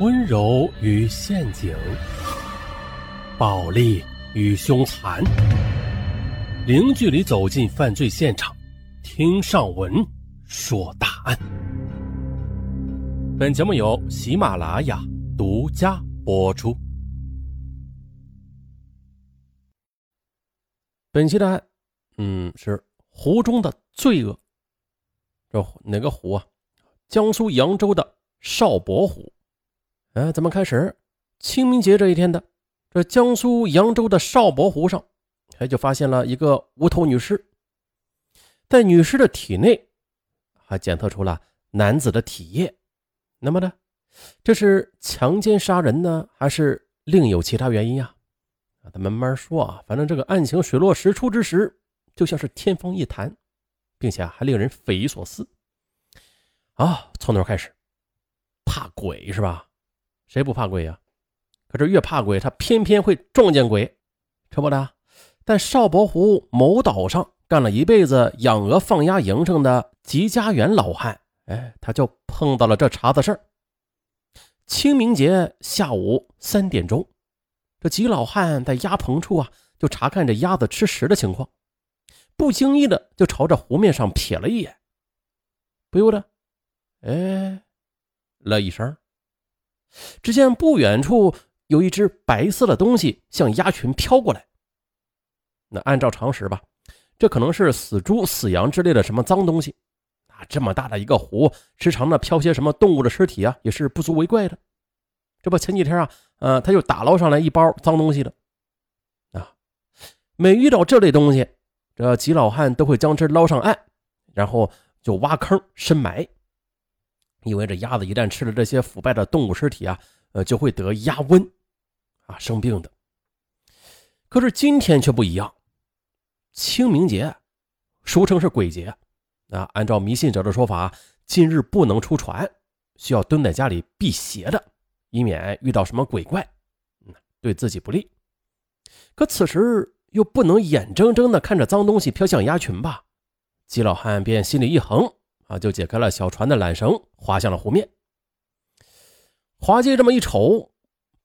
温柔与陷阱，暴力与凶残，零距离走进犯罪现场，听上文说大案。本节目由喜马拉雅独家播出。本期的案，嗯，是湖中的罪恶。这哪个湖啊？江苏扬州的邵伯湖。哎，咱们开始？清明节这一天的，这江苏扬州的邵伯湖上，哎，就发现了一个无头女尸。在女尸的体内，还检测出了男子的体液。那么呢，这是强奸杀人呢，还是另有其他原因呀？啊，咱慢慢说啊。反正这个案情水落石出之时，就像是天方夜谭。并且还令人匪夷所思啊！从头开始，怕鬼是吧？谁不怕鬼呀？可是越怕鬼，他偏偏会撞见鬼，这不的，在少博湖某岛上干了一辈子养鹅放鸭营生的吉家园老汉，哎，他就碰到了这茬子事儿。清明节下午三点钟，这吉老汉在鸭棚处啊，就查看着鸭子吃食的情况。不经意的就朝着湖面上瞥了一眼，不由得，哎，了一声。只见不远处有一只白色的东西向鸭群飘过来。那按照常识吧，这可能是死猪、死羊之类的什么脏东西啊。这么大的一个湖，时常的飘些什么动物的尸体啊，也是不足为怪的。这不前几天啊，呃，他就打捞上来一包脏东西的啊。每遇到这类东西，这吉老汉都会将之捞上岸，然后就挖坑深埋，因为这鸭子一旦吃了这些腐败的动物尸体啊，呃，就会得鸭瘟，啊，生病的。可是今天却不一样，清明节，俗称是鬼节，啊，按照迷信者的说法，今日不能出船，需要蹲在家里辟邪的，以免遇到什么鬼怪，嗯，对自己不利。可此时。又不能眼睁睁地看着脏东西飘向鸭群吧？季老汉便心里一横啊，就解开了小船的缆绳，划向了湖面。滑稽这么一瞅，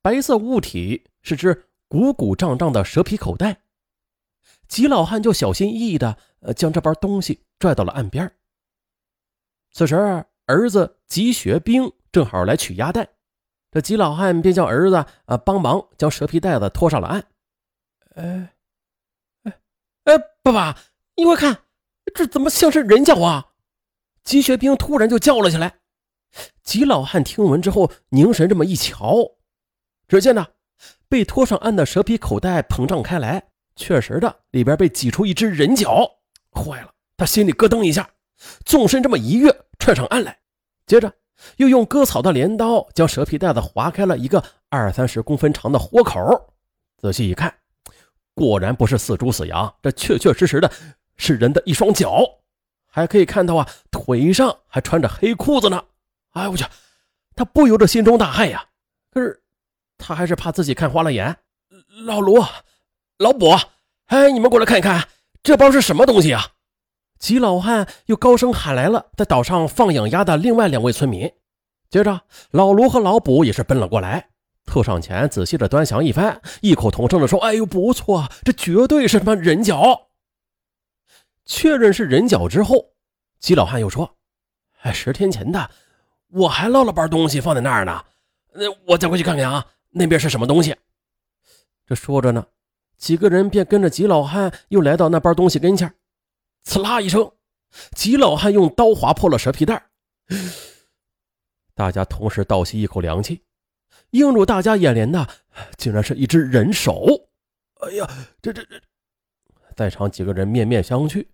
白色物体是只鼓鼓胀胀的蛇皮口袋。吉老汉就小心翼翼地呃将这包东西拽到了岸边。此时，儿子吉学兵正好来取鸭蛋，这吉老汉便叫儿子啊帮忙将蛇皮袋子拖上了岸。哎。哎，爸爸，你快看，这怎么像是人脚啊？吉学兵突然就叫了起来。吉老汉听闻之后，凝神这么一瞧，只见呢，被拖上岸的蛇皮口袋膨胀开来，确实的，里边被挤出一只人脚。坏了，他心里咯噔一下，纵身这么一跃，窜上岸来，接着又用割草的镰刀将蛇皮袋子划开了一个二三十公分长的豁口。仔细一看。果然不是死猪死羊，这确确实实的是人的一双脚，还可以看到啊，腿上还穿着黑裤子呢。哎我去，他不由得心中大骇呀。可是他还是怕自己看花了眼。老卢、老卜，哎，你们过来看一看，这包是什么东西啊？吉老汉又高声喊来了在岛上放养鸭的另外两位村民。接着，老卢和老卜也是奔了过来。凑上前，仔细的端详一番，异口同声的说：“哎呦，不错，这绝对是他妈人脚。”确认是人脚之后，吉老汉又说：“哎，十天前的，我还捞了包东西放在那儿呢。那我再回去看看啊，那边是什么东西？”这说着呢，几个人便跟着吉老汉又来到那包东西跟前，刺啦一声，吉老汉用刀划破了蛇皮袋，大家同时倒吸一口凉气。映入大家眼帘的，竟然是一只人手！哎呀，这这这，在场几个人面面相觑，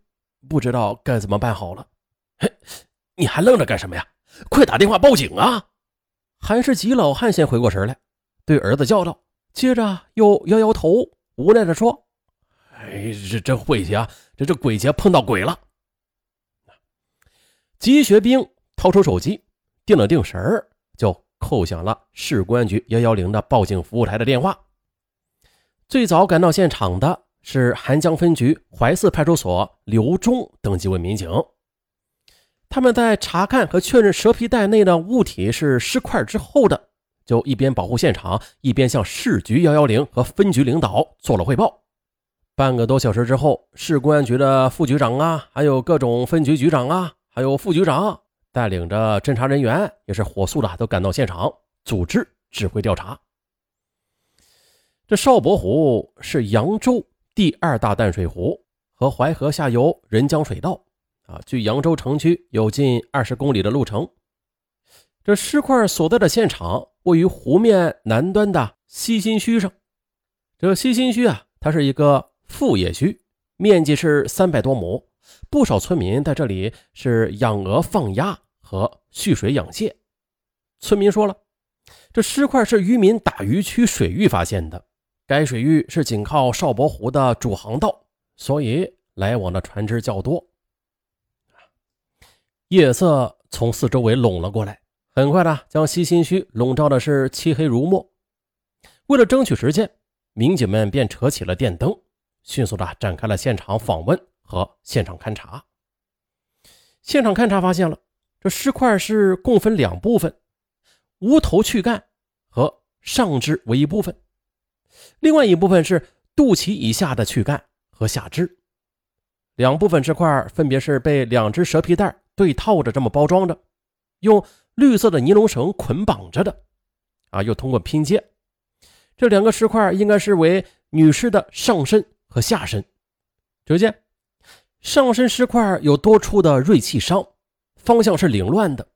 不知道该怎么办好了。嘿，你还愣着干什么呀？快打电话报警啊！还是吉老汉先回过神来，对儿子叫道，接着又摇摇头，无奈的说：“哎，这这晦气啊！这这鬼节碰到鬼了。”吉学兵掏出手机，定了定神儿，就。扣响了市公安局幺幺零的报警服务台的电话。最早赶到现场的是韩江分局怀寺派出所刘忠等几位民警。他们在查看和确认蛇皮袋内的物体是尸块之后的，就一边保护现场，一边向市局幺幺零和分局领导做了汇报。半个多小时之后，市公安局的副局长啊，还有各种分局局长啊，还有副局长带领着侦查人员，也是火速的都赶到现场，组织指挥调查。这邵伯湖是扬州第二大淡水湖，和淮河下游人江水道啊，距扬州城区有近二十公里的路程。这尸块所在的现场位于湖面南端的西新墟上。这西新墟啊，它是一个。副业区面积是三百多亩，不少村民在这里是养鹅、放鸭和蓄水养蟹。村民说了，这尸块是渔民打鱼区水域发现的，该水域是紧靠邵伯湖的主航道，所以来往的船只较多。夜色从四周围拢了过来，很快的将西新区笼罩的是漆黑如墨。为了争取时间，民警们便扯起了电灯。迅速的展开了现场访问和现场勘查。现场勘查发现了，这尸块是共分两部分，无头躯干和上肢为一部分，另外一部分是肚脐以下的躯干和下肢。两部分尸块分别是被两只蛇皮袋对套着这么包装着，用绿色的尼龙绳捆绑着的，啊，又通过拼接，这两个尸块应该是为女尸的上身。和下身，只见上身尸块有多处的锐器伤，方向是凌乱的。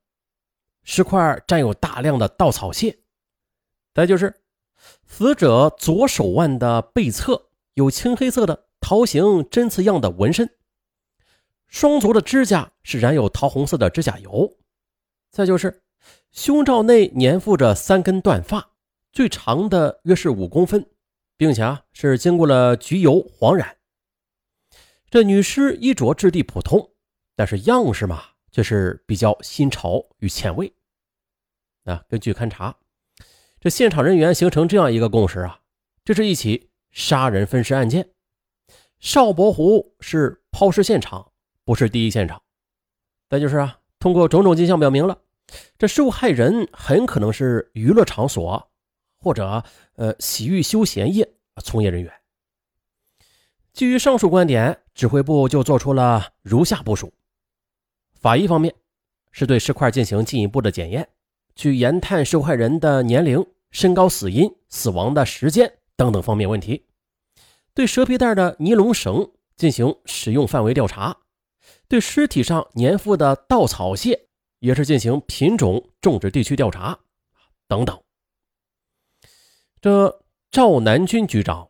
尸块占有大量的稻草屑。再就是死者左手腕的背侧有青黑色的桃形针刺样的纹身，双足的指甲是染有桃红色的指甲油。再就是胸罩内粘附着三根断发，最长的约是五公分。并且啊，是经过了焗油黄染。这女尸衣着质地普通，但是样式嘛，却是比较新潮与前卫。啊，根据勘查，这现场人员形成这样一个共识啊，这是一起杀人分尸案件。邵伯湖是抛尸现场，不是第一现场。再就是啊，通过种种迹象表明了，这受害人很可能是娱乐场所。或者呃，洗浴休闲业从业人员。基于上述观点，指挥部就做出了如下部署：法医方面是对尸块进行进一步的检验，去研探受害人的年龄、身高、死因、死亡的时间等等方面问题；对蛇皮袋的尼龙绳进行使用范围调查；对尸体上粘附的稻草屑也是进行品种、种植地区调查等等。这赵南军局长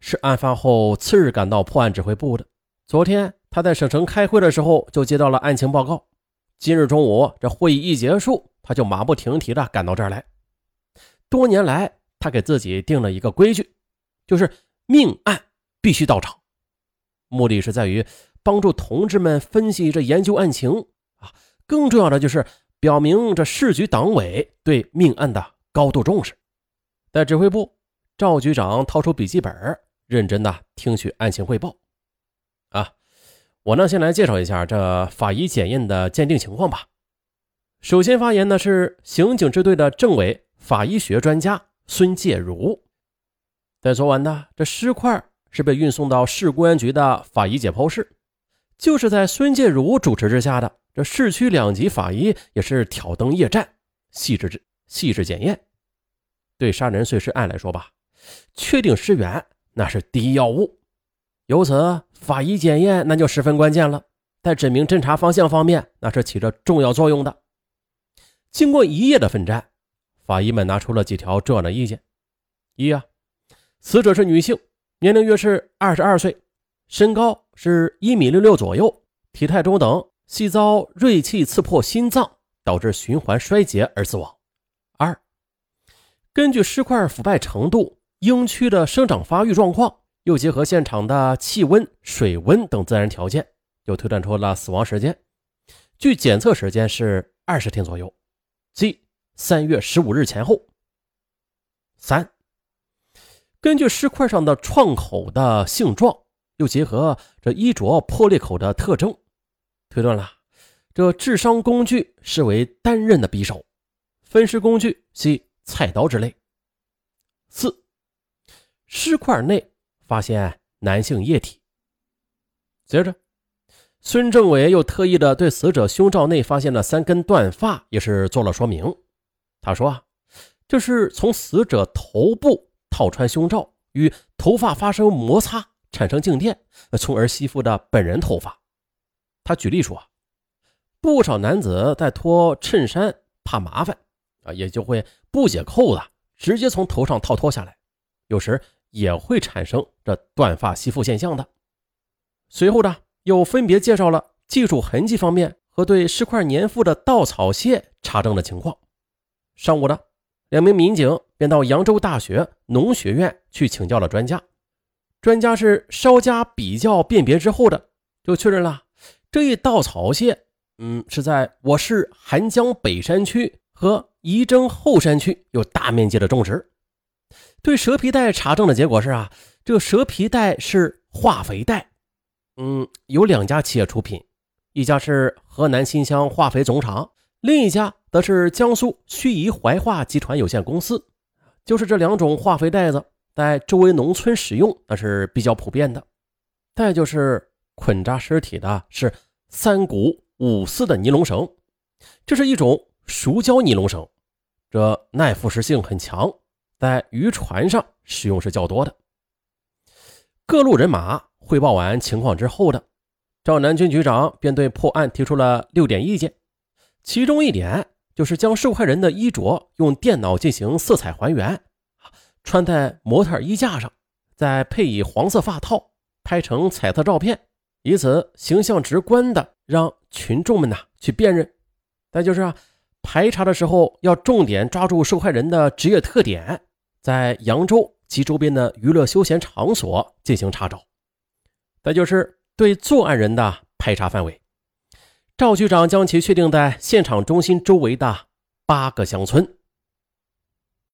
是案发后次日赶到破案指挥部的。昨天他在省城开会的时候就接到了案情报告。今日中午这会议一结束，他就马不停蹄的赶到这儿来。多年来，他给自己定了一个规矩，就是命案必须到场，目的是在于帮助同志们分析这研究案情啊。更重要的就是表明这市局党委对命案的高度重视。在指挥部，赵局长掏出笔记本，认真的听取案情汇报。啊，我呢先来介绍一下这法医检验的鉴定情况吧。首先发言的是刑警支队的政委法医学专家孙介如。在昨晚呢，这尸块是被运送到市公安局的法医解剖室，就是在孙介如主持之下的这市区两级法医也是挑灯夜战，细致细致检验。对杀人碎尸案来说吧，确定尸源那是第一要务，由此法医检验那就十分关键了，在指明侦查方向方面那是起着重要作用的。经过一夜的奋战，法医们拿出了几条重要的意见：一啊，死者是女性，年龄约是二十二岁，身高是一米六六左右，体态中等，系遭锐器刺破心脏，导致循环衰竭而死亡。二。根据尸块腐败程度、婴躯的生长发育状况，又结合现场的气温、水温等自然条件，又推断出了死亡时间。据检测时间是二十天左右，即三月十五日前后。三，根据尸块上的创口的性状，又结合这衣着破裂口的特征，推断了这致伤工具是为单刃的匕首，分尸工具系。菜刀之类。四，尸块内发现男性液体。接着，孙政委又特意的对死者胸罩内发现的三根断发也是做了说明。他说啊，这是从死者头部套穿胸罩，与头发发生摩擦，产生静电，从而吸附的本人头发。他举例说，不少男子在脱衬衫怕麻烦啊，也就会不解扣子，直接从头上套脱下来，有时也会产生这断发吸附现象的。随后呢，又分别介绍了技术痕迹方面和对尸块粘附的稻草屑查证的情况。上午呢，两名民警便到扬州大学农学院去请教了专家。专家是稍加比较辨别之后的，就确认了这一稻草屑，嗯，是在我市邗江北山区和仪征后山区有大面积的种植。对蛇皮袋查证的结果是啊，这个蛇皮袋是化肥袋。嗯，有两家企业出品，一家是河南新乡化肥总厂，另一家则是江苏盱眙怀化集团有限公司。就是这两种化肥袋子在周围农村使用，那是比较普遍的。再就是捆扎尸体的是三股五四的尼龙绳，这是一种熟胶尼龙绳，这耐腐蚀性很强，在渔船上使用是较多的。各路人马。汇报完情况之后的赵南军局长便对破案提出了六点意见，其中一点就是将受害人的衣着用电脑进行色彩还原，穿在模特衣架上，再配以黄色发套，拍成彩色照片，以此形象直观的让群众们呐去辨认。再就是啊，排查的时候要重点抓住受害人的职业特点，在扬州及周边的娱乐休闲场所进行查找。再就是对作案人的排查范围，赵局长将其确定在现场中心周围的八个乡村。